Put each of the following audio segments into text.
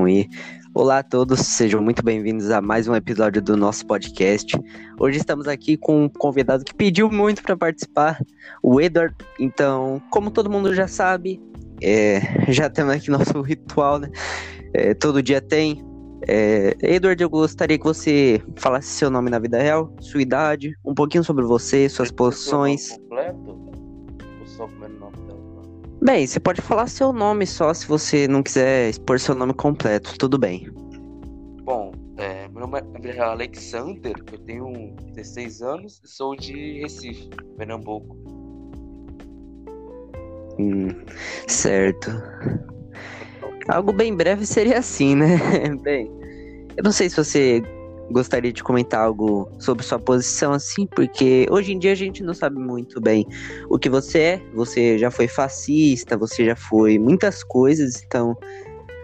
não ir. Olá a todos, sejam muito bem-vindos a mais um episódio do nosso podcast. Hoje estamos aqui com um convidado que pediu muito para participar, o Edward. Então, como todo mundo já sabe, é, já temos aqui nosso ritual, né? É, todo dia tem. É, Edward, eu gostaria que você falasse seu nome na vida real, sua idade, um pouquinho sobre você, suas posições. Completo? O primeiro nome? Bem, você pode falar seu nome só se você não quiser expor seu nome completo, tudo bem. Bom, é, meu nome é Alexander, eu tenho 16 anos e sou de Recife, Pernambuco. Hum, certo. Algo bem breve seria assim, né? bem, eu não sei se você gostaria de comentar algo sobre sua posição assim, porque hoje em dia a gente não sabe muito bem o que você é. Você já foi fascista, você já foi muitas coisas, então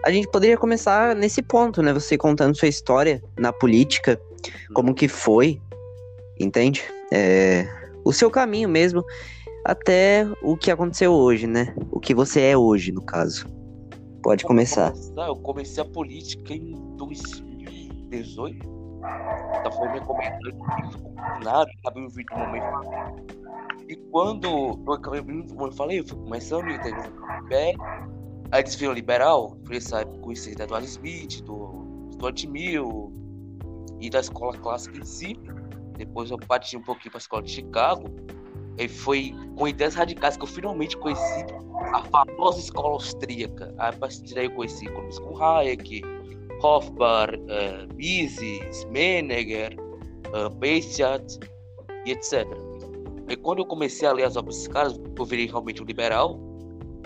a gente poderia começar nesse ponto, né? Você contando sua história na política, como que foi, entende? É, o seu caminho mesmo até o que aconteceu hoje, né? O que você é hoje, no caso. Pode começar. Eu comecei a política em 2018 da forma como nada, acabei me vídeo no momento. E quando eu acabei eu falei, eu fui começando a o aí eles viram liberal, essa época conheci da Eduardo Smith, do Stuart Mill e da escola clássica em si. Depois eu parti um pouquinho para a escola de Chicago. E foi com ideias radicais que eu finalmente conheci a famosa escola austríaca. Aí, a partir daí eu conheci economistas com Hayek, Hofbauer, uh, Mises, Menegger, uh, e etc. E quando eu comecei a ler as obras desses caras, eu virei realmente um liberal,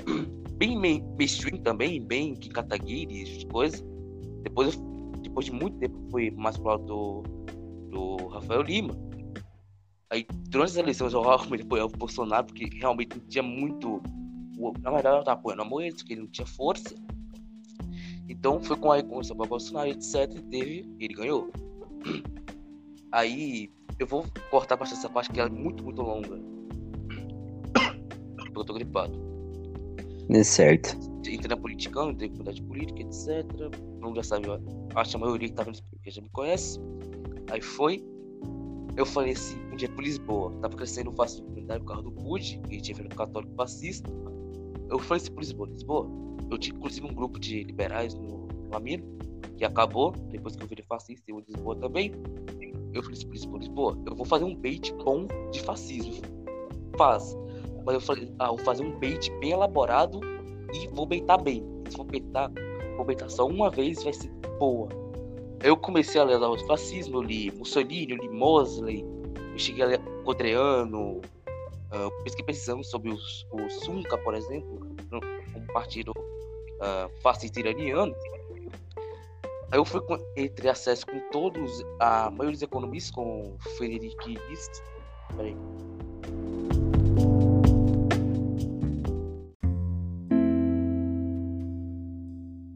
bem mainstream também, bem que Kataguiri, essas coisas. Depois, depois de muito tempo, fui mais pro lado do, do Rafael Lima. Aí, durante as eleições, eu realmente apoiava o Bolsonaro, porque realmente não tinha muito. Na verdade, eu estava apoiando a Moedas, porque ele não tinha força. Então foi com a começou para Bolsonaro, etc. E teve, ele ganhou. Aí eu vou cortar para essa parte que é muito, muito longa. Porque eu tô gripado. É certo. Entrei na política, entrei na faculdade política, etc. Não já sabe, acho que a maioria que tá vendo porque já me conhece. Aí foi. Eu falei assim, um dia pro Lisboa. Tava crescendo fácil documentário, o carro do PUD, que tinha feito católico fascista. Eu falei assim pro Lisboa, Lisboa, eu tinha inclusive um grupo de liberais no, no que acabou, depois que eu virei fascista e o Lisboa também. Eu falei assim, Lisboa, Lisboa, eu vou fazer um bait bom de fascismo. Faz. Mas eu falei, ah, vou fazer um bait bem elaborado e vou beitar bem. Se for beitar, vou beitar só uma vez, vai ser boa. Eu comecei a ler o fascismo, eu li Mussolini, eu li Mosley, eu cheguei a ler Codreano, uh, fiquei pensando sobre os, o Sunca, por exemplo, um partido uh, fascista iraniano. Eu fui com, entre acesso com todos, a maioria dos economistas, com Frederic List. Peraí.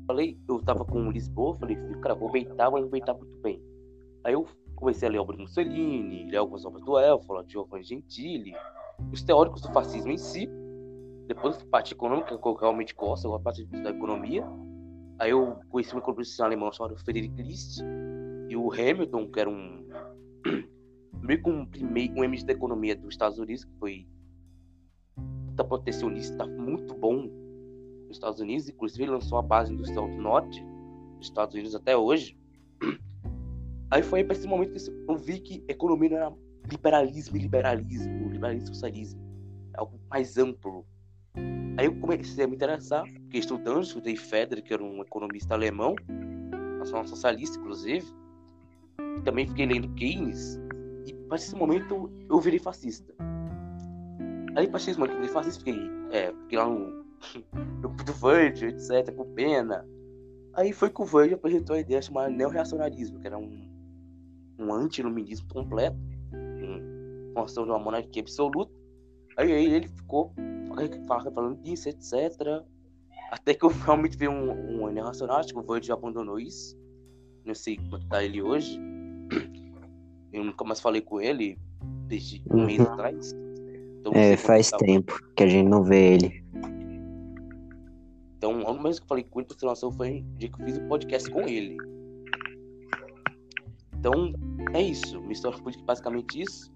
Falei, eu tava com Lisboa, falei, cara, vou beitar, vou beitar muito bem. Aí eu comecei a ler obras do Mussolini, ler algumas obras do Elfo, de Giovanni Gentili, os teóricos do fascismo em si, depois parte econômica, que eu realmente gosto, eu gosto da economia. Aí eu conheci um economista alemão chamado Friedrich List e o Hamilton, que era um meio que um primeiro um da economia dos Estados Unidos, que foi tá protecionista muito bom nos Estados Unidos, inclusive lançou a base industrial do norte dos Estados Unidos até hoje. Aí foi para esse momento que eu vi que economia não era liberalismo e liberalismo, liberalismo e socialismo, é algo mais amplo Aí eu comecei a me interessar, fiquei estudando, estudei Federer, que era um economista alemão, nacional socialista, inclusive. E também fiquei lendo Keynes, e a partir desse momento eu virei fascista. Aí a partir desse momento eu virei fascista, fiquei, é, fiquei lá no grupo do Virgil, etc., com pena. Aí foi que o Virgil apresentou a ideia chamada neorreacionarismo, que era um, um anti-iluminismo completo, ação de uma monarquia absoluta. Aí, aí ele ficou falando disso, etc. Até que eu realmente vi um, um nacional, acho que o Void abandonou isso. Não sei como tá ele hoje. Eu nunca mais falei com ele desde um uhum. mês atrás. Então, é, faz tá tempo que a gente não vê ele. Então, a única vez que eu falei com ele pra noção foi o dia que eu fiz o um podcast com ele. Então, é isso. História política é basicamente isso.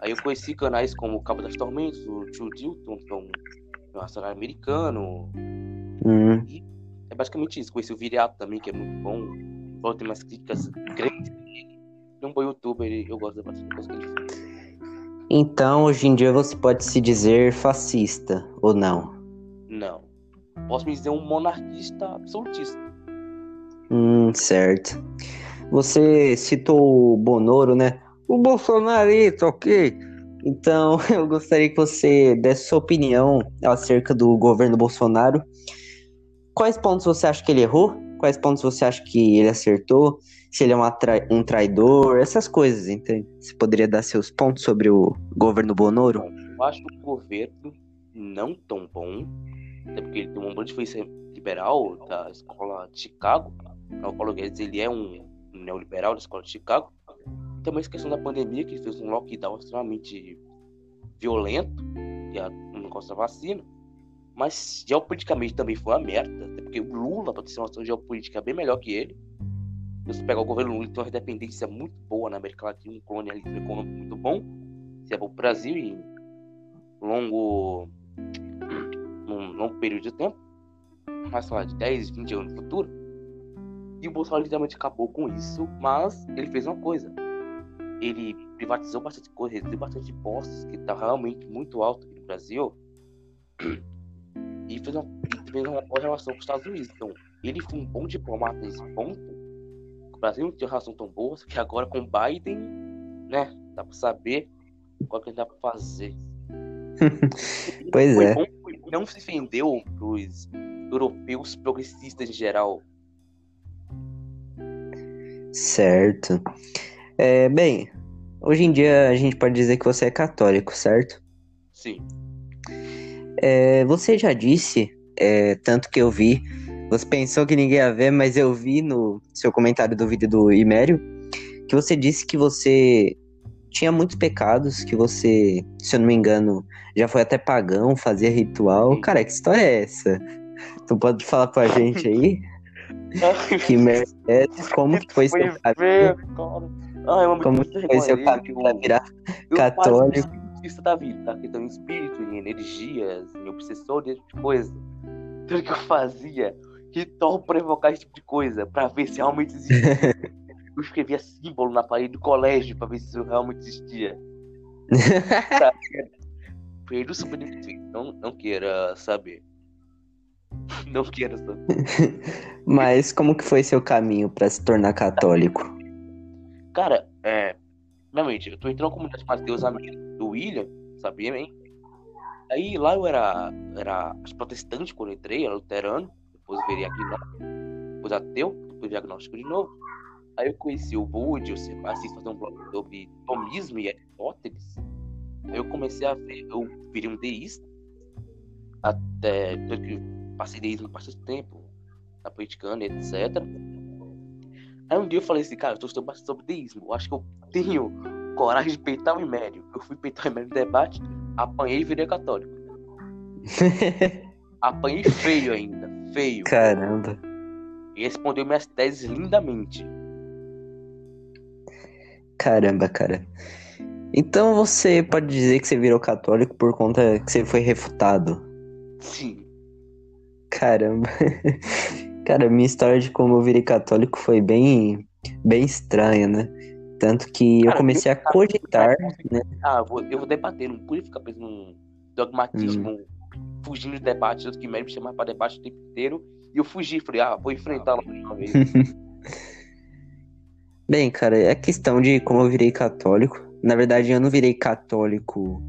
Aí eu conheci canais como o Cabo das Tormentas, o Tio Dilton, que é um nacional americano. Hum. E é basicamente isso. Conheci o Viriato também, que é muito bom. Pode ter umas críticas grandes. É um bom youtuber, eu gosto bastante da coisa que ele. Então, hoje em dia você pode se dizer fascista, ou não? Não. Posso me dizer um monarquista absolutista. Hum, certo. Você citou o Bonoro, né? O Bolsonarito, ok? Então, eu gostaria que você desse sua opinião acerca do governo Bolsonaro. Quais pontos você acha que ele errou? Quais pontos você acha que ele acertou? Se ele é tra um traidor, essas coisas, entende? Você poderia dar seus pontos sobre o governo Bonoro? Eu acho o governo não tão bom, até porque ele tem uma grande influência liberal da escola de Chicago. Paulo Guedes ele é um neoliberal da escola de Chicago. Também essa questão da pandemia, que fez um lockdown extremamente violento, e a, o negócio da vacina. Mas geopoliticamente também foi uma merda, até porque o Lula, para ter uma situação geopolítica bem melhor que ele. Se você pegar o governo Lula, tem uma dependência muito boa na América Latina, um colonialismo econômico muito bom. Se é para o Brasil em longo, num longo período de tempo, sei lá, de 10, 20 anos no futuro. E o Bolsonaro literalmente acabou com isso, mas ele fez uma coisa. Ele privatizou bastante coisa, reduziu bastante impostos, que está realmente muito alto aqui no Brasil. E fez uma, fez uma boa relação com os Estados Unidos. Então, ele foi um bom diplomata nesse ponto. O Brasil não tinha relação tão boa, que agora com Biden, né? Dá pra saber qual que dá pra fazer. pois é. Bom, não se vendeu pros europeus progressistas em geral. Certo. É, bem, hoje em dia a gente pode dizer que você é católico, certo? Sim. É, você já disse, é, tanto que eu vi, você pensou que ninguém ia ver, mas eu vi no seu comentário do vídeo do Imério, que você disse que você tinha muitos pecados, que você, se eu não me engano, já foi até pagão, fazia ritual. Cara, que história é essa? Tu pode falar pra gente aí? que merda? Como que foi seu caminho? Ai, Como que foi seu caminho pra virar católico? Isso da vida, tá? Então, em espírito, em energias, em obsessor, esse tipo de coisa. Tudo que eu fazia, ritual pra evocar esse tipo de coisa, pra ver se realmente existia. eu escrevia símbolo na parede do colégio pra ver se isso realmente existia. Perdo super não, não queira saber. Não queira saber. Mas como que foi seu caminho pra se tornar católico? Cara, é. Realmente, eu tô entrando na comunidade Mateus amigo do William, sabia, hein? Aí lá eu era, era protestante quando eu entrei, era luterano, depois virei agnóstico, depois ateu, depois diagnóstico de novo. Aí eu conheci o Bud, eu assisti fazer um blog sobre tomismo e Aristóteles. Aí eu comecei a ver, eu virei um deísta, até que passei deísmo bastante tempo, na politicana, etc. Aí um dia eu falei assim, cara, eu tô estudando bastante sobre deísmo, eu acho que eu tenho coragem de peitar o Imério. Eu fui peitar o Imério no debate, apanhei e virei católico. apanhei feio ainda, feio. Caramba. E respondeu minhas teses lindamente. Caramba, cara. Então você pode dizer que você virou católico por conta que você foi refutado? Sim. Caramba. Cara, minha história de como eu virei católico foi bem, bem estranha, né? Tanto que Cara, eu comecei a cogitar, né? Ah, eu vou, eu vou debater, não pude ficar preso num dogmatismo, Hum. fugindo de debate, tanto que o me chamava pra debate o tempo inteiro. E eu fugi, falei, ah, vou enfrentar lá uma vez. Bem, cara, é questão de como eu virei católico. Na verdade, eu não virei católico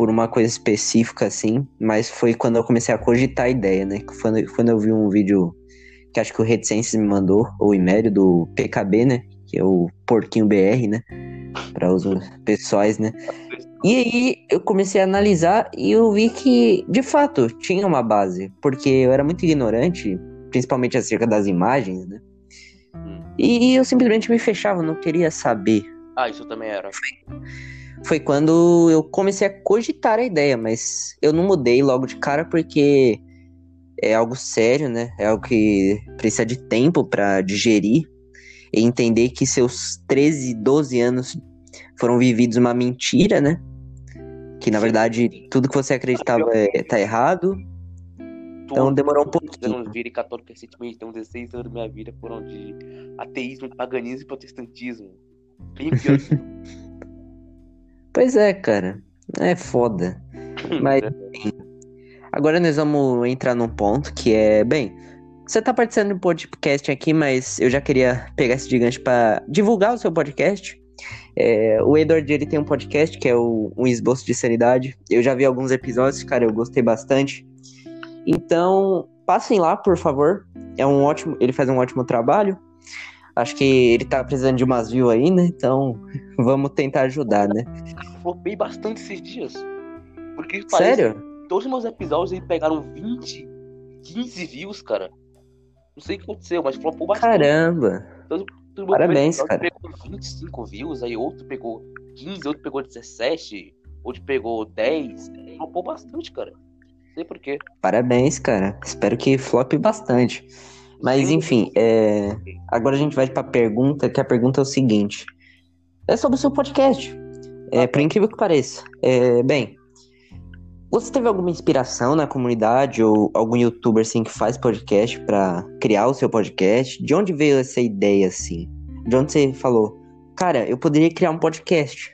por uma coisa específica, assim, mas foi quando eu comecei a cogitar a ideia, né? Quando, quando eu vi um vídeo que acho que o Reticências me mandou, ou o Imério, do PKB, né? Que é o Porquinho BR, né? Para os pessoais, né? E aí eu comecei a analisar e eu vi que, de fato, tinha uma base, porque eu era muito ignorante, principalmente acerca das imagens, né? Hum. E eu simplesmente me fechava, não queria saber. Ah, isso também era. Foi quando eu comecei a cogitar a ideia, mas eu não mudei logo de cara porque é algo sério, né? É algo que precisa de tempo para digerir e entender que seus 13, 12 anos foram vividos uma mentira, né? Que na verdade tudo que você acreditava é, tá errado. Então demorou um pouquinho. Eu não virei católico recentemente, então 16 anos da minha vida foram de ateísmo, paganismo e protestantismo. Bem pior. pois é, cara. É foda. Mas agora nós vamos entrar num ponto que é, bem, você tá participando do podcast aqui, mas eu já queria pegar esse gigante para divulgar o seu podcast. É, o Edward ele tem um podcast que é o Um Esboço de Sanidade. Eu já vi alguns episódios, cara, eu gostei bastante. Então, passem lá, por favor. É um ótimo, ele faz um ótimo trabalho. Acho que ele tá precisando de umas views aí, né? Então, vamos tentar ajudar, né? Flopei bastante esses dias. Porque Sério? todos os meus episódios aí pegaram 20, 15 views, cara. Não sei o que aconteceu, mas flopou bastante. Caramba! Todo Parabéns, cara. pegou 25 views, aí outro pegou 15, outro pegou 17, outro pegou 10. Flopou bastante, cara. Não sei porquê. Parabéns, cara. Espero que flope bastante. Mas enfim, é... agora a gente vai para a pergunta, que a pergunta é o seguinte. É sobre o seu podcast. É, por incrível que pareça. É, bem, você teve alguma inspiração na comunidade ou algum youtuber assim que faz podcast para criar o seu podcast? De onde veio essa ideia assim? De onde você falou, cara, eu poderia criar um podcast?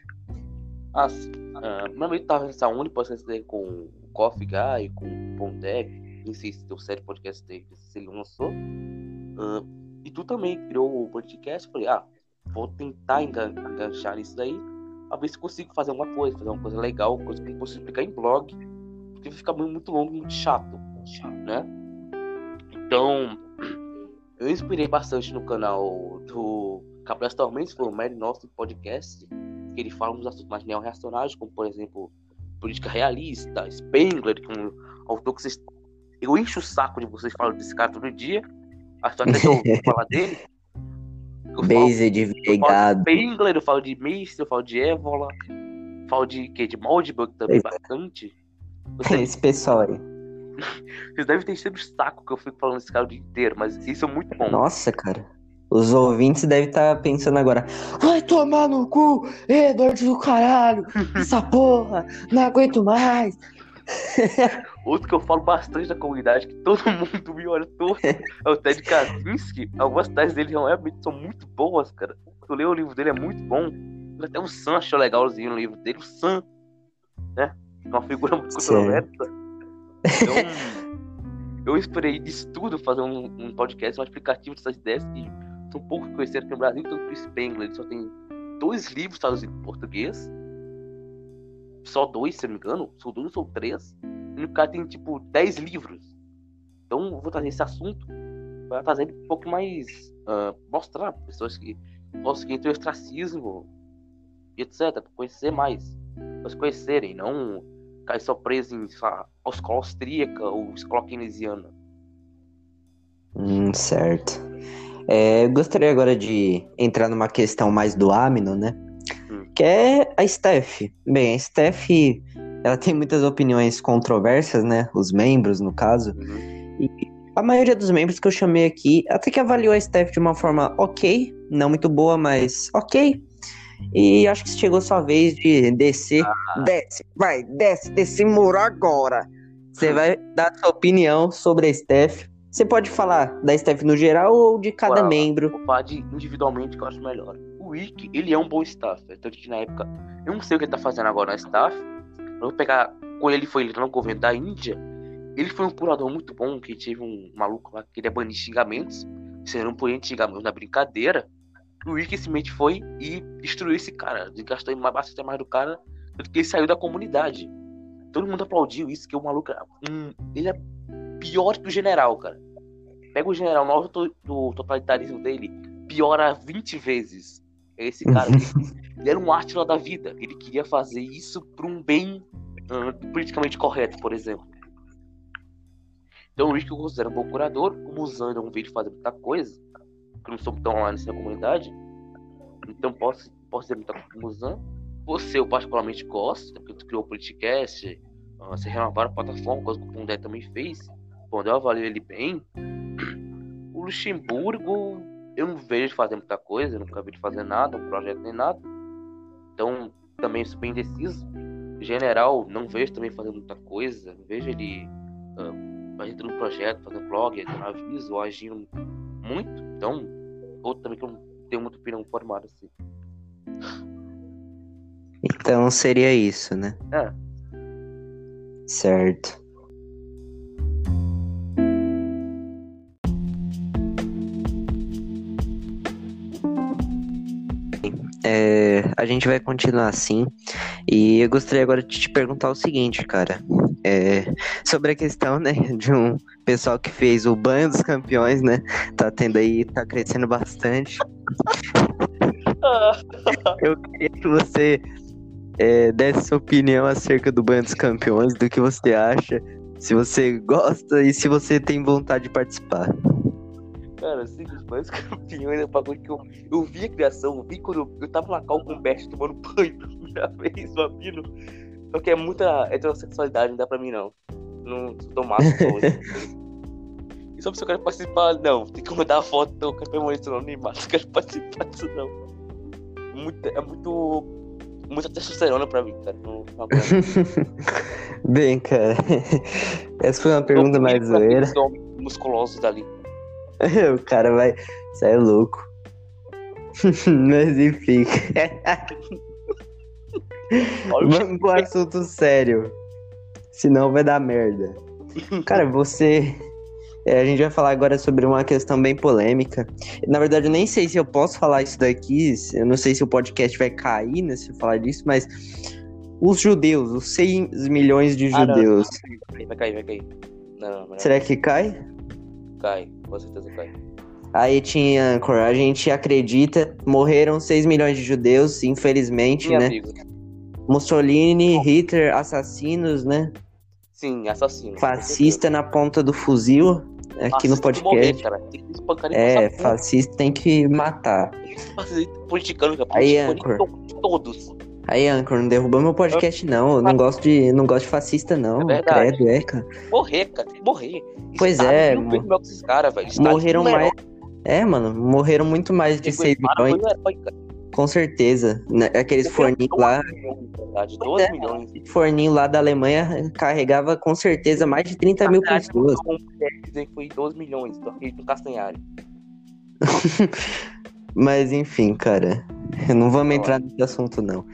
Ah, uh, meu amigo tava nessa única podcast com o Coffee Guy, com o Pondec, se deu série podcast se ele lançou. Uh, e tu também criou o podcast, falei, ah, vou tentar enganchar isso daí a ver se consigo fazer alguma coisa, fazer uma coisa legal, coisa que eu possa explicar em blog, porque vai ficar muito longo, muito chato, né? Então, eu inspirei bastante no canal do Capitães Tormentos, foi o Mary Nosso Podcast, que ele fala uns assuntos mais neo-reacionários, como por exemplo, política realista, Spengler, que é um autor que vocês. Eu encho o saco de vocês falando desse cara todo dia. Acho que até eu falar dele. Based, Vegado. Spengler, eu falo de Mist, eu falo de Evola, falo de que de Moldbug também Esse... bastante. Você... Esse pessoal aí. Vocês devem ter sido saco que eu fico falando esse cara o dia inteiro, mas isso é muito bom. Nossa, cara. Os ouvintes devem estar tá pensando agora. Vai tomar no cu, Edward do caralho! Essa porra! Não aguento mais! Outro que eu falo bastante da comunidade, que todo mundo me olha todo, é o Ted Kaczynski. Algumas teses dele realmente são muito boas, cara. Eu leio o livro dele, é muito bom. Até o Sam achou legalzinho no livro dele. O Sam, né? É uma figura muito controversa. Então, eu esperei disso tudo fazer um, um podcast, um explicativo dessas ideias que são pouco conhecidas aqui no Brasil. Então, o Chris Spengler ele só tem dois livros traduzidos em português só dois, se não me engano, são dois ou três, e o cara tem tipo dez livros. Então eu vou trazer esse assunto para trazer um pouco mais. Uh, mostrar para pessoas que entre o ostracismo e etc. Pra conhecer mais. Para se conhecerem, não cair só preso em a escola austríaca ou escola keynesiana. Hum, certo. É, gostaria agora de entrar numa questão mais do Amino, né? que é a Steph. Bem, a Steph, ela tem muitas opiniões controversas, né? Os membros, no caso. Uhum. E a maioria dos membros que eu chamei aqui até que avaliou a Steph de uma forma ok, não muito boa, mas ok. E acho que chegou sua vez de descer. Ah. Desce, vai, desce desse muro agora. Você vai dar sua opinião sobre a Steph. Você pode falar da Steph no geral ou de cada membro? Vou falar de individualmente que eu acho melhor o Wick, ele é um bom staff. Tanto que na época, eu não sei o que ele tá fazendo agora na staff. Vou pegar, quando ele foi no governo da Índia, ele foi um curador muito bom, que teve um maluco lá que queria banir xingamentos. Você não podia na brincadeira. O simplesmente foi e destruiu esse cara. Gastou mais, bastante mais do cara, tanto que ele saiu da comunidade. Todo mundo aplaudiu isso, que o maluco um, ele é pior que o general, cara. Pega o general, nosso do totalitarismo dele, piora 20 vezes. Esse cara, ele, era um ártila da vida. Ele queria fazer isso para um bem uh, politicamente correto, por exemplo. Então o Rick eu considero um bom curador. O Muzan não veio fazer muita coisa. Porque não sou tão lá nessa comunidade. Então posso, posso dizer muita coisa o Muzan. Você eu particularmente gosto, porque tu criou o Politicast, uh, você renovaram a plataforma, coisa que o Pondé também fez. quando eu avalio ele bem, o Luxemburgo, eu não vejo ele fazer muita coisa, eu nunca vi ele fazer nada, um projeto nem nada. Então, também sou bem indeciso. General, não vejo também fazendo muita coisa, não vejo ele uh, fazendo um projeto, fazendo blog, dando aviso, agindo muito. Então, outro também que eu não tenho muita opinião formada assim. Então seria isso, né? É. Certo. É, a gente vai continuar assim. E eu gostaria agora de te perguntar o seguinte, cara. É, sobre a questão, né, de um pessoal que fez o banho dos campeões, né? Tá tendo aí, tá crescendo bastante. eu queria que você é, desse sua opinião acerca do banho dos campeões, do que você acha, se você gosta e se você tem vontade de participar. Cara, assim, os banhos campeões é um bagulho que eu, eu vi a criação, eu vi quando eu, eu tava na cal com o Best tomando banho pela primeira vez, babino. Só que é muita heterossexualidade, não dá pra mim não. Não sou macho E só se eu quero participar, não. Tem que mandar a foto campeão monstro não, Neymar. Não quero participar disso não. É muito. Muita testosterona pra mim, cara. Não, não Bem, cara. Essa foi uma pergunta mais zoeira. musculosos dali. O cara vai. É louco. Mas enfim. Vamos pro assunto sério. Senão vai dar merda. Cara, você. É, a gente vai falar agora sobre uma questão bem polêmica. Na verdade, eu nem sei se eu posso falar isso daqui. Eu não sei se o podcast vai cair né, se eu falar disso, mas. Os judeus, os 6 milhões de judeus. Ah, não, vai cair, vai cair. Não, não, Será que cai? Cai, com certeza cai. Aí tinha a gente acredita, morreram 6 milhões de judeus, infelizmente, Minha né? Amigo. Mussolini, Hitler, assassinos, né? Sim, assassinos. Fascista na ponta do fuzil, aqui no podcast. Morrer, cara. Tem que é, fascista tem que matar. Politicano, cara. Aí, Anchor. Todos. Aí, Anchor, não derrubou meu podcast, não. Eu não gosto de, não gosto de fascista, não. É Credo, é, cara. Morrer, cara. Tem que morrer. Pois é. Mo... Esses cara, morreram mais. É, mano, morreram muito mais de 6 milhões. Com certeza. Né, aqueles forninhos lá. Milhões, 12 é, milhões. Forninho lá da Alemanha carregava com certeza mais de 30 mil pessoas. Que foi 12 milhões, tô aqui no Castanhari. Mas enfim, cara. Não vamos entrar nesse assunto, não.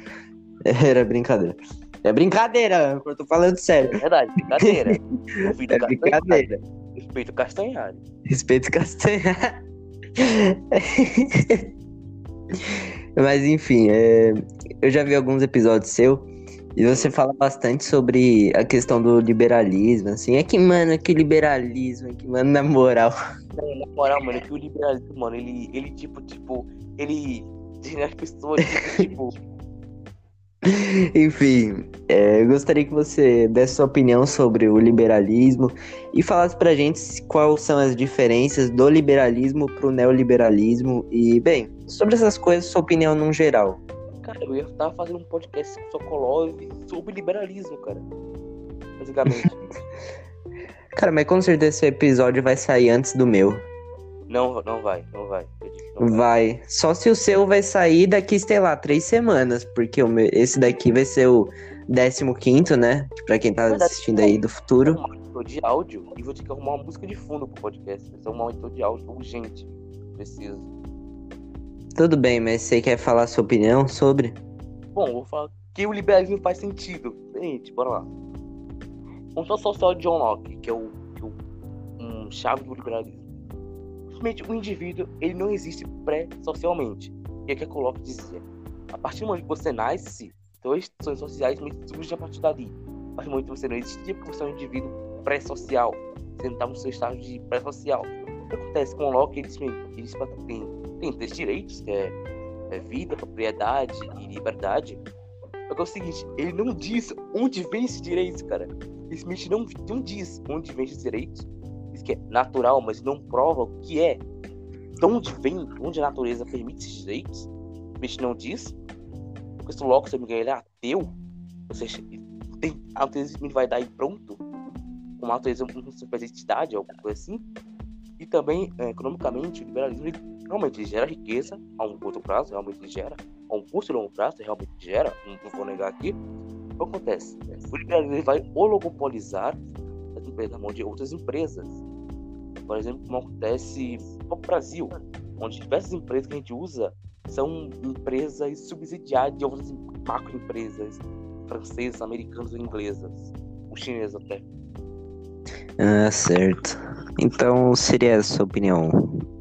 Era brincadeira. É brincadeira, eu tô falando sério. É verdade, brincadeira. é brincadeira. Respeito Castanhari. Respeito Castanhari. Mas enfim, é... eu já vi alguns episódios seu e você fala bastante sobre a questão do liberalismo, assim. É que, mano, que liberalismo, é que, mano, na moral. na moral, mano, é que o liberalismo, mano, ele, ele tipo, tipo, ele tem as pessoas, tipo, tipo Enfim, é, eu gostaria que você desse sua opinião sobre o liberalismo e falasse pra gente quais são as diferenças do liberalismo pro neoliberalismo e, bem, sobre essas coisas, sua opinião num geral. Cara, eu ia estar fazendo um podcast com Sokolov sobre liberalismo, cara. Basicamente. cara, mas com certeza esse episódio vai sair antes do meu. Não, não vai, não vai. Não vai. vai. Só se o seu vai sair daqui, sei lá, três semanas. Porque meu, esse daqui vai ser o 15, né? Pra quem tá assistindo aí do futuro. Um de áudio e vou ter que arrumar uma música de fundo pro podcast. Vai ser um monitor de áudio urgente. Preciso. Tudo bem, mas você quer falar sua opinião sobre? Bom, vou falar que o liberalismo faz sentido. Gente, bora lá. Vamos só social de John Locke, que é o, que é o um chave do liberalismo simplesmente o indivíduo ele não existe pré-socialmente. E é que a Coloque dizia: a partir do momento que você nasce, suas instituições sociais surgem a partir dali. A partir do momento que você não existia, porque você é um indivíduo pré-social. Você não estava no seu estágio de pré-social. O que acontece com o Locke? Ele diz que tem, tem três direitos, que é, é vida, propriedade e liberdade. Só que é o seguinte, ele não diz onde vem esses direitos, cara. Smith não, não diz onde vem esses direitos diz que é natural, mas não prova o que é. De onde vem, onde a natureza permite esses direitos, bicho não diz. Porque se logo, se me engano, ele é ateu, ou seja, tem, a ateísmo vai dar e pronto. como natureza uma entidade, alguma coisa assim. E também, é, economicamente, o liberalismo ele, realmente gera riqueza a um curto prazo, realmente gera, a um curto e longo prazo, realmente gera, não, vou negar aqui. O que acontece? O liberalismo vai oligopolizar as empresas na mão de outras empresas. Por exemplo, como acontece no Brasil, onde diversas empresas que a gente usa são empresas subsidiadas de outras macroempresas francesas, americanas ou inglesas, ou chinesas até. Ah, certo. Então seria a sua opinião,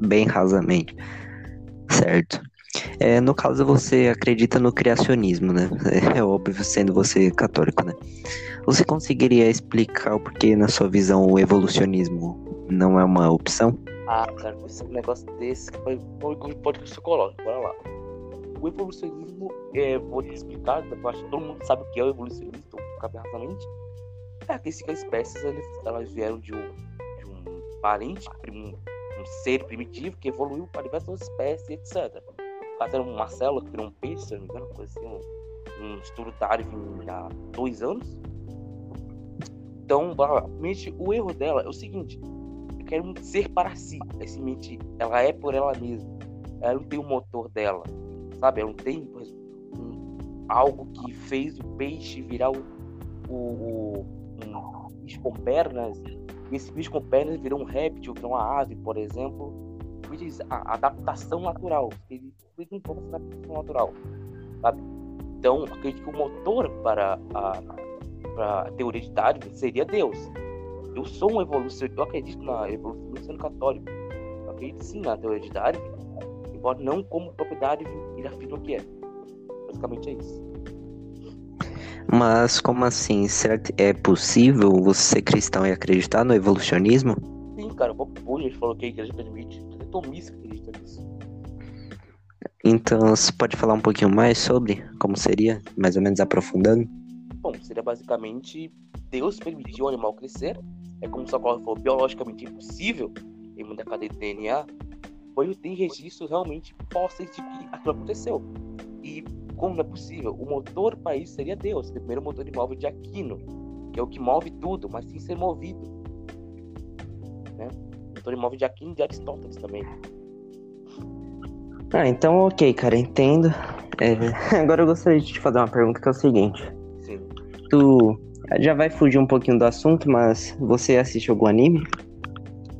bem rasamente. Certo. É, no caso, você acredita no criacionismo, né? É óbvio, sendo você católico, né? Você conseguiria explicar o porquê, na sua visão, o evolucionismo não é uma opção? Ah, cara, esse negócio desse pode, pode psicológico, bora lá. O evolucionismo, é, vou te explicar, eu acho que todo mundo sabe o que é o evolucionismo, então, rapidamente. É que as espécies elas vieram de um, de um parente, um, um ser primitivo que evoluiu para diversas espécies, etc. Até uma célula que virou um peixe, se não me engano, coisa assim, um, um estudo Darwin há dois anos. Então, basicamente, o erro dela é o seguinte: eu quero ser para si. A semente, ela é por ela mesma. Ela não tem o motor dela, sabe? Ela não tem um, algo que fez o peixe virar o, o, um bicho com pernas. E esse bicho com pernas virou um réptil, virou uma ave, por exemplo. Diz a adaptação natural. Ele fez um pouco adaptação natural, sabe? Então, acredito que o motor para a para a teoria de Darwin seria Deus. Eu sou um evolucionista, eu acredito na evolução sendo católico. Eu acredito sim na teoria de Darwin, embora não como propriedade ele afirma que é. Basicamente é isso. Mas como assim? Será que é possível você ser cristão e acreditar no evolucionismo? Sim, cara, o Bob Bush falou que a igreja permite. Até Tomista acredita nisso. Então, você pode falar um pouquinho mais sobre como seria, mais ou menos aprofundando? Seria basicamente Deus permitiu o animal crescer. É como o Socorro falou, biologicamente impossível em muita cadeia de DNA, pois tem registros realmente fósseis de que aquilo aconteceu. E como não é possível, o motor para isso seria Deus, o primeiro motor de móvel de Aquino, que é o que move tudo, mas sem ser movido. Né? O motor de móvel de Aquino e de Aristóteles também. Ah, então ok, cara, entendo. É, agora eu gostaria de te fazer uma pergunta que é o seguinte tu já vai fugir um pouquinho do assunto, mas você assiste algum anime?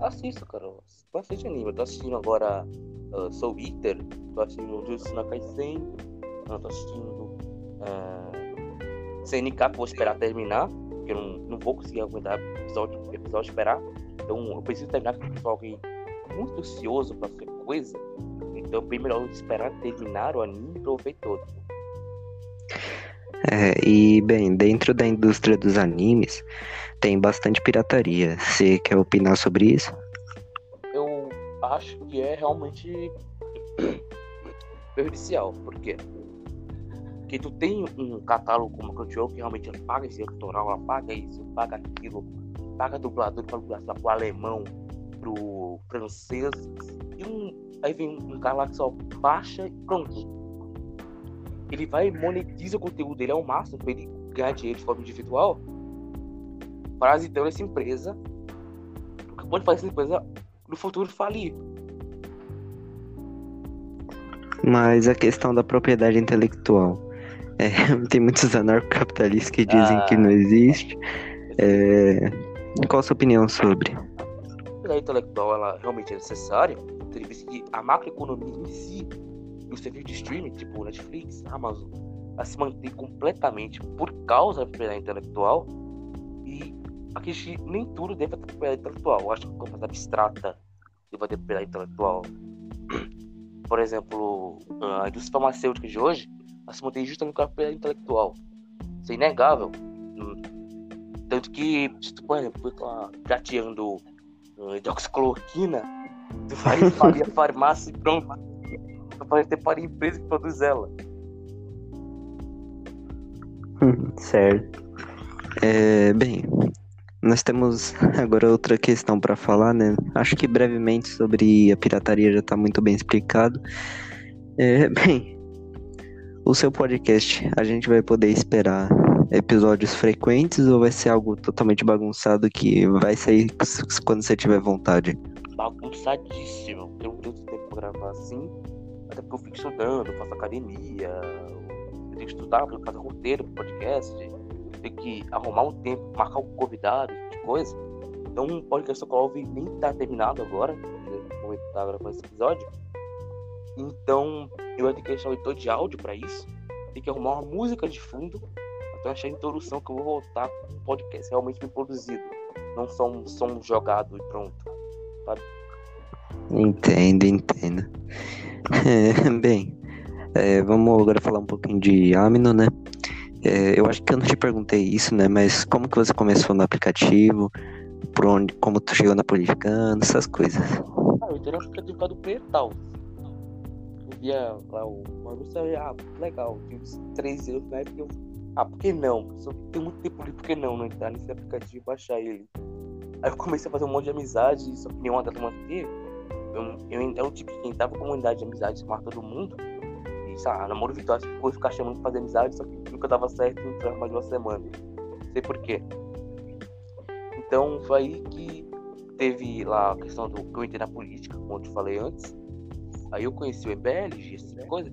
Assisto, cara. Eu assisto anime. Eu tô assistindo agora uh, Soul Eater, tô assistindo Jujutsu no Kaisen, eu tô assistindo uh, CNK, que vou esperar terminar, porque eu não, não vou conseguir aguentar episódio, episódio esperar. Então eu preciso terminar, porque o pessoal alguém muito ansioso pra fazer coisa. Então bem melhor esperar terminar o anime eu ver todo. É, e bem, dentro da indústria dos animes tem bastante pirataria. Você quer opinar sobre isso? Eu acho que é realmente prejudicial, porque que tu tem um catálogo como a Crunchyroll que realmente paga esse autoral, ela paga isso, paga aquilo, paga dublador para dublar pro alemão, pro francês, e um, aí vem um cara lá que só baixa e pronto ele vai monetiza o conteúdo dele ao máximo para ele ganhar dinheiro de forma individual, parasitando essa empresa, o que pode fazer essa empresa no futuro falir. Mas a questão da propriedade intelectual. É, tem muitos anarcocapitalistas que dizem ah, que não existe. É, qual a sua opinião sobre? A propriedade intelectual ela realmente é necessária, que a macroeconomia em si os serviços de streaming, tipo Netflix, Amazon, a se manter completamente por causa da propriedade intelectual e aqui nem tudo deve ter propriedade intelectual. Eu acho que coisa abstrata deve ter propriedade intelectual. Por exemplo, a indústria farmacêutica de hoje se mantém justamente com a propriedade intelectual. Isso é inegável. Tanto que, por exemplo, fica prateando uh, hidroxicloroquina, tu faria farmácia e pronto pode ter para a empresa que produz ela. certo. É, bem, nós temos agora outra questão para falar, né? Acho que brevemente sobre a pirataria já está muito bem explicado. É, bem, o seu podcast a gente vai poder esperar episódios frequentes ou vai ser algo totalmente bagunçado que vai sair quando você tiver vontade? Bagunçadíssimo. Tenho muito tempo pra gravar assim. Até porque eu fico estudando, faço academia, eu tenho que estudar, eu fazer roteiro pro podcast, tenho que arrumar um tempo, marcar um convidado, tipo de coisa. Então o podcast Sokolov nem tá terminado agora, no momento que tá gravando esse episódio. Então eu vou ter que deixar o editor de áudio para isso. Tem que arrumar uma música de fundo. Então achei a introdução que eu vou voltar com um podcast realmente bem produzido. Não só um som jogado e pronto. Sabe? Entendo, entendo. É, bem, é, vamos agora falar um pouquinho de Amino, né? É, eu acho que eu não te perguntei isso, né? Mas como que você começou no aplicativo? Por onde, como tu chegou na Politicando, essas coisas. Ah, eu entrei no aplicativo do Pretal via lá o anúncio, eu, ah, legal, tinha uns 3 euros na época, eu, ah, por que não? Só tem muito tempo ali, por que não, não entrar nesse aplicativo e baixar ele? Aí eu comecei a fazer um monte de amizade, só que nenhuma delas manteve. Eu, eu, eu, um tipo que entrava com comunidade de amizade, chamava todo mundo. E, sabe, namoro virtual, ficou ficar chamando pra fazer amizade, só que nunca dava certo e entrava mais de uma semana. Não sei porquê. Então foi aí que teve lá a questão do que eu entrei na política, como eu te falei antes. Aí eu conheci o EBL, essas coisas.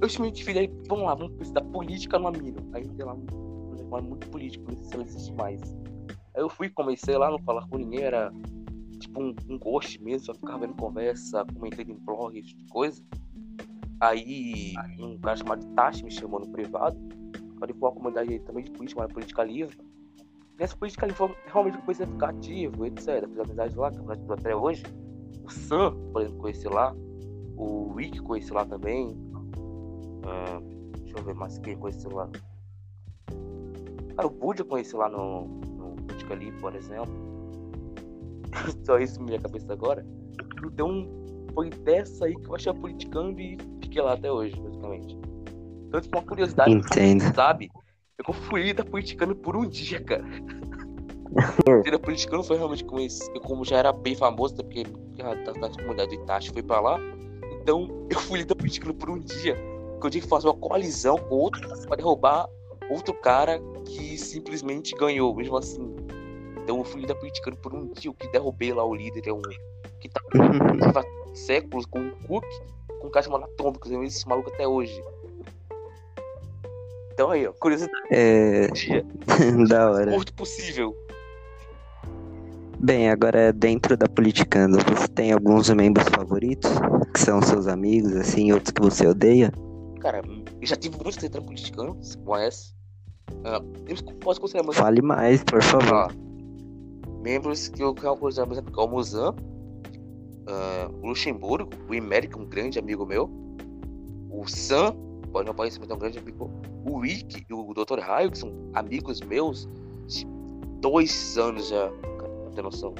Eu simplesmente fiz aí, vamos lá, vamos precisar política no Amino. Aí tem lá um, um muito político, não sei se ela existe mais. Aí eu fui, comecei lá, não falar com ninguém, era tipo um, um ghost mesmo, só ficava vendo conversa, comentando em blog, esse tipo coisa. Aí um cara chamado Tashi me chamou no privado. Com uma comunidade também de política, uma política livre. Nessa política livre, realmente eu comecei a ficar ativo, etc. Fiz amizade lá, que até hoje. O Sam, por exemplo, conheci lá. O Rick conheci lá também. Uh, deixa eu ver mais quem conheci lá. Cara, o Bud conheci lá no, no ali, por exemplo. Só isso na minha cabeça agora. Então, foi dessa aí que eu achei a politicando e fiquei lá até hoje, basicamente. Então, tipo, uma curiosidade, Entendo. sabe? Eu fui da politicando por um dia, cara. a politicando foi realmente com isso. Eu, como já era bem famoso, porque a, a, comunidade de Itachi foi pra lá. Então eu fui líder político por um dia. Que eu tinha que fazer uma coalizão com outro para derrubar outro cara que simplesmente ganhou, mesmo assim. Então eu fui líder político por um dia, que derrubei lá o líder, é um que tá séculos com um Cook, com um cara chamado Atômico, eu esse maluco até hoje. Então aí, ó, curiosidade. É. da hora. Curto possível. Bem, agora dentro da Politicando, você tem alguns membros favoritos? Que são seus amigos, assim, outros que você odeia? Cara, eu já tive muitos tentando Politicando, você conhece? Uh, posso considerar meus... Fale mais, por favor. Ah, membros que eu considerar, por exemplo, é o Muzan, uh, o Luxemburgo, o Imérico, um grande amigo meu, o Sam, pode não parecer, mas é um grande amigo, o Wick e o Dr. Raio, que são amigos meus de dois anos já ter noção.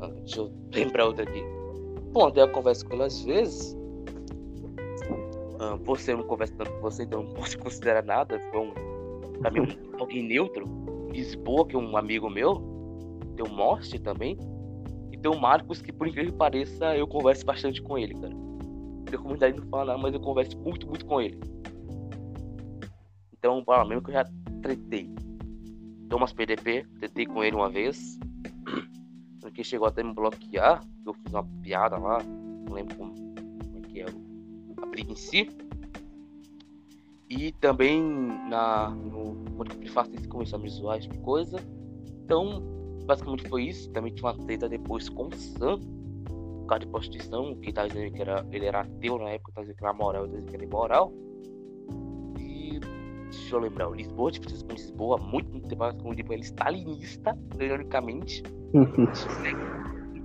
Ah, deixa eu lembrar outra aqui. Bom, até eu converso com ele às vezes. Ah, por ser um conversando com você, então não posso considerar nada. Então, pra mim, um, alguém neutro. Lisboa, que é um amigo meu. Tem o Morte também. E tem o Marcos, que por incrível que pareça, eu converso bastante com ele, cara. A comunidade não fala mas eu converso muito, muito com ele. Então, fala mesmo que eu já tretei. Thomas PDP, tentei com ele uma vez. Porque chegou até me bloquear. Eu fiz uma piada lá. Não lembro como, como é que é a briga em si. E também na, no faço isso começou a tipo de coisa. Então, basicamente foi isso. Também tinha uma treta depois com o Sam, por causa de prostituição, que tá dizendo que era, ele era ateu na época, tá dizendo que era moral, eu dizendo que era imoral deixa eu lembrar, o Lisboa, tipo, com Lisboa, muito, muito tempo com o Lisboa, ele stalinista, teoricamente.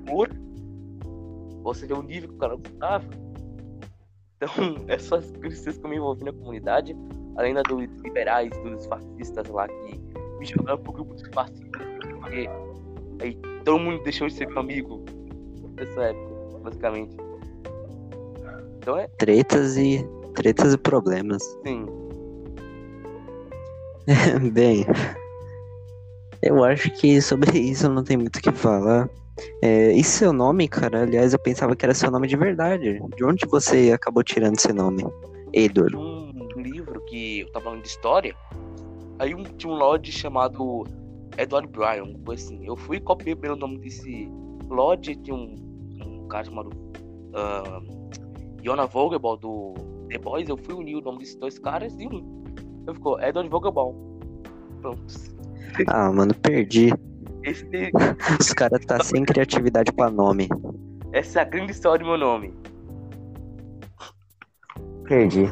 por você vê o nível que o cara tava. Então, essas cristãs que eu me envolvi na comunidade, além da dos liberais, dos fascistas lá, que me jogaram pro grupo dos fascistas, porque aí todo mundo deixou de ser meu amigo nessa época, basicamente. Então é. Tretas e. Tretas e problemas. Sim. Bem, eu acho que sobre isso não tem muito o que falar. É, e seu nome, cara? Aliás, eu pensava que era seu nome de verdade. De onde você acabou tirando esse nome? Edor? Um livro que eu tava falando de história, Aí um, tinha um Lorde chamado Edward Bryan, assim. Eu fui e copiei pelo nome desse Lorde, tinha um, um cara chamado uh, Yona Vogelbaum do The Boys, eu fui unir o nome desses dois caras e um. Eu ficou Edward Vogelbaum. Pronto. Ah, mano, perdi. Esse, Os caras tá sem criatividade pra nome. essa é a grande história do meu nome. Perdi.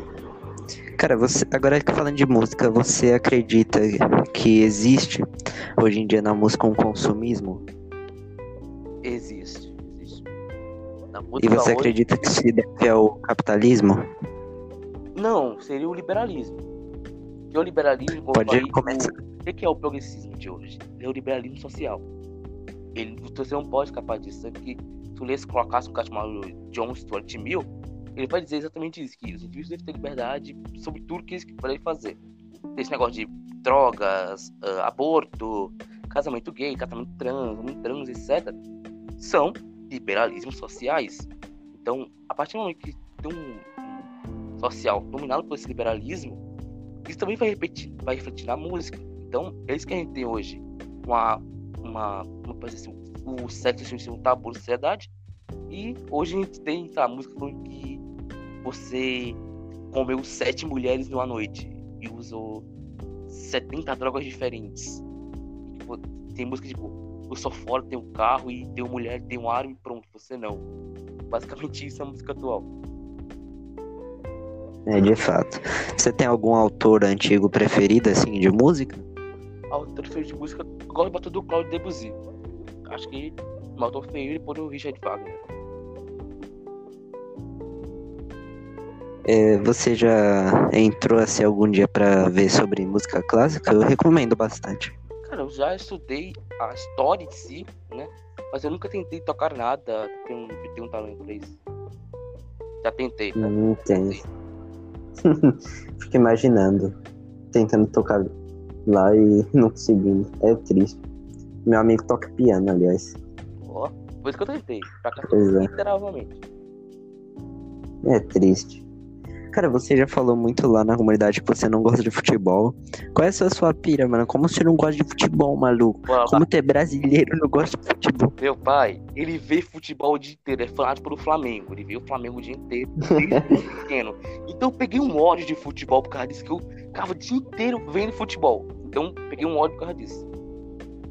Cara, você agora que falando de música, você acredita que existe hoje em dia na música um consumismo? Existe, existe. Na E você hoje- acredita que se deve ao capitalismo? Não, seria o liberalismo. Porque o liberalismo, Pode começar. o que que é o progressismo de hoje? É o liberalismo social. Ele, você não pode escapar disso. Que se o Lês colocasse um cara chamado John Stuart Mill, ele vai dizer exatamente isso, que os indivíduos devem ter liberdade sobre tudo que eles querem fazer. Esse negócio de drogas, ah, aborto, casamento gay, casamento trans, homem trans, etc. São liberalismos sociais. Então, a partir do momento que tem um social dominado por esse liberalismo, isso também vai repetir, vai refletir na música. Então, é isso que a gente tem hoje. Uma, uma, dizer assim, o sexo ser um tabu na sociedade. E hoje a gente tem, lá, música falando que você comeu sete mulheres numa noite e usou 70 drogas diferentes. Tipo, tem música tipo, eu sou fora, tenho um carro e tenho mulher, tenho arma e pronto, você não. Basicamente isso é a música atual. É, de fato. Você tem algum autor antigo preferido, assim, de música? Autor preferido de música, gosto bastante do Claudio Debussy. Acho que o autor preferido por o Richard Wagner. É, você já entrou assim algum dia pra ver sobre música clássica? Eu recomendo bastante. Cara, eu já estudei a história em si, né? Mas eu nunca tentei tocar nada. Tenho, eu tenho um talento pra isso. Já tentei, tá? Não entendo. Fico imaginando. Tentando tocar lá e não conseguindo. É triste. Meu amigo toca piano, aliás. Ó, por isso que eu tentei. Fracassou Pois é. literalmente. É triste. Cara, você já falou muito lá na comunidade que você não gosta de futebol. Qual é essa sua pira, mano? Como você não gosta de futebol, maluco? Lá. Como tu é brasileiro não gosta de futebol? Meu pai, ele vê futebol o dia inteiro, é fanático pelo Flamengo. Ele vê o Flamengo o dia inteiro, pequeno. Então eu peguei um ódio de futebol por causa disso, que eu ficava o dia inteiro vendo futebol. Então eu peguei um ódio por causa disso.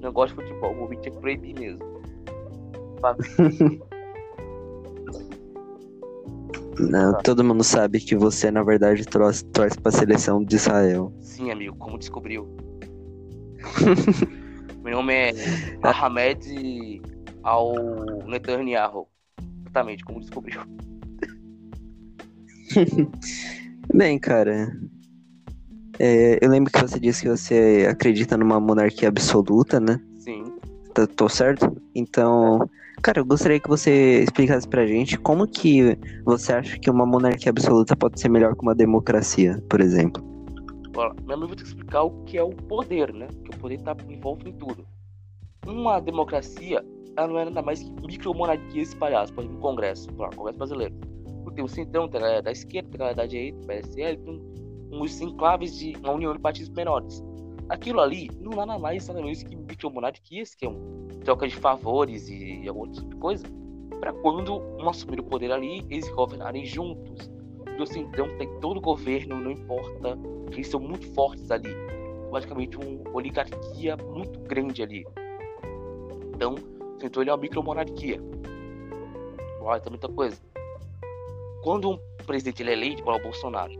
Não gosto de futebol, o Movimento que proibir mesmo. Não, todo mundo sabe que você, na verdade, torce, torce pra seleção de Israel. Sim, amigo, como descobriu? Meu nome é Ahmed ao Netanyahu. Exatamente, como descobriu. Bem, cara. é, eu lembro que você disse que você acredita numa monarquia absoluta, né? Sim. Tá- Tô certo? Então, cara, eu gostaria que você explicasse pra gente como que você acha que uma monarquia absoluta pode ser melhor que uma democracia, por exemplo. Meu amigo vai ter que explicar o que é o poder, né? Que o poder tá envolto em tudo. Uma democracia, ela não é nada mais que micromonarquias espalhadas, por exemplo, no Congresso, lá, Congresso Brasileiro. Tem o Centrão, tem a galera da esquerda, tem a galera da direita, o PSL, tem uns enclaves de uma união de partidos menores. Aquilo ali não nada mais nada menos que micromonarquias, que é um troca de favores e algum outro tipo de coisa, para quando um assumir o poder ali, eles governarem juntos. E o Centrão tem todo o governo, não importa eles são muito fortes ali. Basicamente, uma oligarquia muito grande ali. Então, o Centrão ele é uma micromonarquia. Olha, tem muita coisa. Quando um presidente ele é eleito, bora, o Bolsonaro.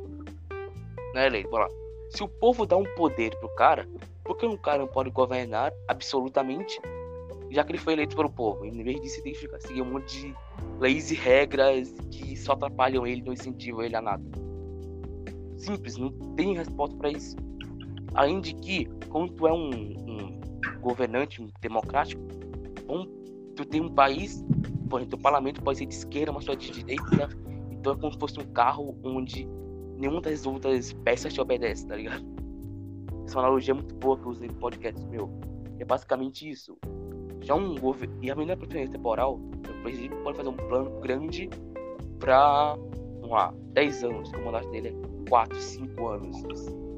Não é eleito, bora. Se o povo dá um poder pro cara, por que um cara não pode governar absolutamente, já que ele foi eleito pelo povo? Em vez disso, ele tem que ficar- seguir um monte de leis e regras que só atrapalham ele, não incentivam ele a nada. Simples, não tem resposta para isso. Além de que, quando tu é um, um governante um democrático, um, tu tem um país, por exemplo, o parlamento pode ser de esquerda, mas só de direita, então é como se fosse um carro onde nenhuma das outras peças te obedece, tá ligado? Essa é analogia muito boa que eu usei no podcast meu. É basicamente isso. Já um governo. E a menina preferência temporal, o presidente pode fazer um plano grande pra, vamos lá, 10 anos, que o mandato dele é 4, 5 anos.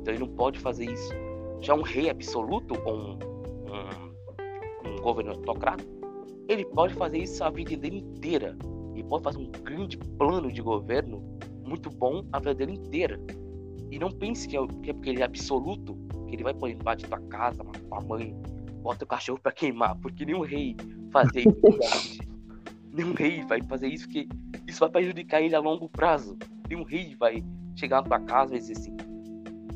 Então ele não pode fazer isso já um rei absoluto, ou um, um, um governantocrata, ele pode fazer isso a vida dele inteira. Ele pode fazer um grande plano de governo muito bom a vida dele inteira. E não pense que é, que é porque ele é absoluto, que ele vai poder invadir tua casa, matar tua mãe, bota o cachorro para queimar, porque nenhum rei fazer isso. nenhum rei vai fazer isso, porque isso vai prejudicar ele a longo prazo. Nenhum rei vai chegar na tua casa e dizer assim: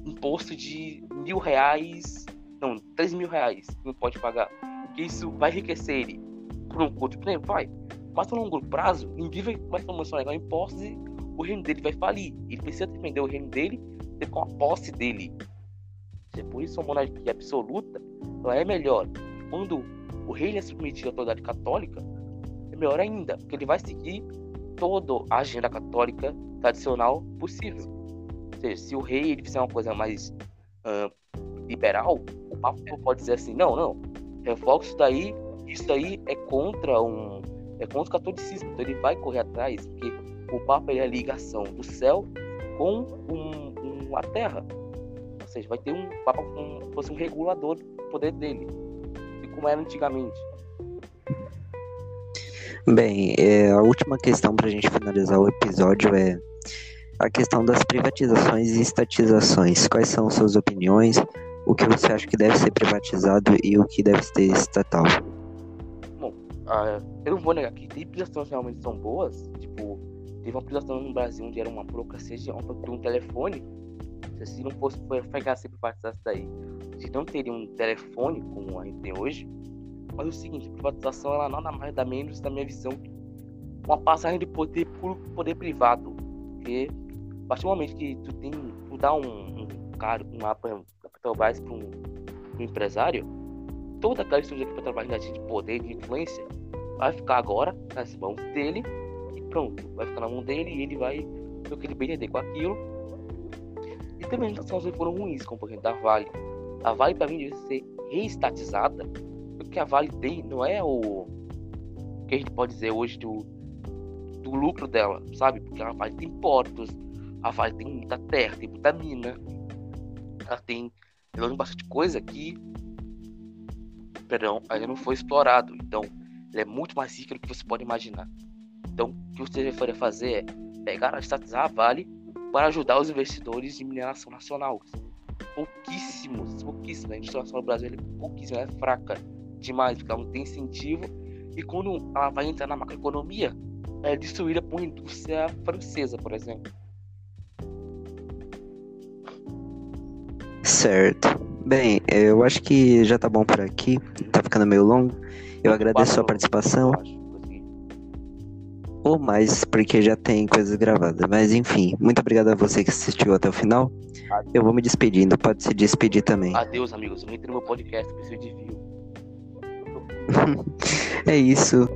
imposto de mil reais, não, três mil reais, não pode pagar. Porque isso vai enriquecer ele por um curto tempo, vai. Mas a longo prazo, ninguém vai mais negar impostos e o reino dele vai falir. Ele precisa defender o reino dele com a posse dele. Por isso a monarquia absoluta ela é melhor. Quando o rei é submetido à autoridade católica, é melhor ainda, porque ele vai seguir toda a agenda católica tradicional possível. Ou seja, se o rei ele fizer uma coisa mais uh, liberal, o Papa pode dizer assim, não, não, revoga isso daí, isso daí é contra um é contra o catolicismo, então ele vai correr atrás, porque o Papa é a ligação do céu com um, um, a terra. Seja, vai ter um como fosse um regulador do poder dele, como era antigamente. Bem, é, a última questão para a gente finalizar o episódio é a questão das privatizações e estatizações. Quais são suas opiniões? O que você acha que deve ser privatizado e o que deve ser estatal? Bom, uh, eu não vou negar que tem privatizações realmente são boas. Tipo, teve uma privatização no Brasil onde era uma burocracia de um telefone. Se não fosse ser privatizado isso daí, a gente não teria um telefone como a gente tem hoje mas é o seguinte, a privatização ela nada mais dá menos, na minha visão, uma passagem de poder por poder privado. Porque a partir do momento que tu tem, tu dá um, um cara, um mapa da Petrobras para um, um, empresário, toda aquela estrutura que a Petrobras de poder, de influência, vai ficar agora nas mãos dele e pronto, vai ficar na mão dele e ele vai o que ele bem com aquilo. Também as ações foram ruins, como por exemplo da Vale. A Vale para mim deve ser reestatizada que a Vale tem não é o que a gente pode dizer hoje do, do lucro dela, sabe? Porque a Vale tem portos, a Vale tem muita terra, tem muita mina, ela tem, ela tem bastante coisa que, perdão, ainda não foi explorado. Então, ela é muito mais rica do que você pode imaginar. Então, o que você deveria fazer é pegar, estatizar a Vale para ajudar os investidores de mineração nacional. Pouquíssimos, pouquíssimos. A indústria nacional do Brasil é pouquíssima, é fraca demais, porque ela não tem incentivo. E quando ela vai entrar na macroeconomia, é destruída por indústria francesa, por exemplo. Certo. Bem, eu acho que já tá bom por aqui. Tá ficando meio longo. Eu agradeço a sua participação. Ou mais, porque já tem coisas gravadas. Mas enfim, muito obrigado a você que assistiu até o final. Eu vou me despedindo. Pode se despedir também. Adeus, amigos. Entrem no meu podcast, preciso de view. é isso.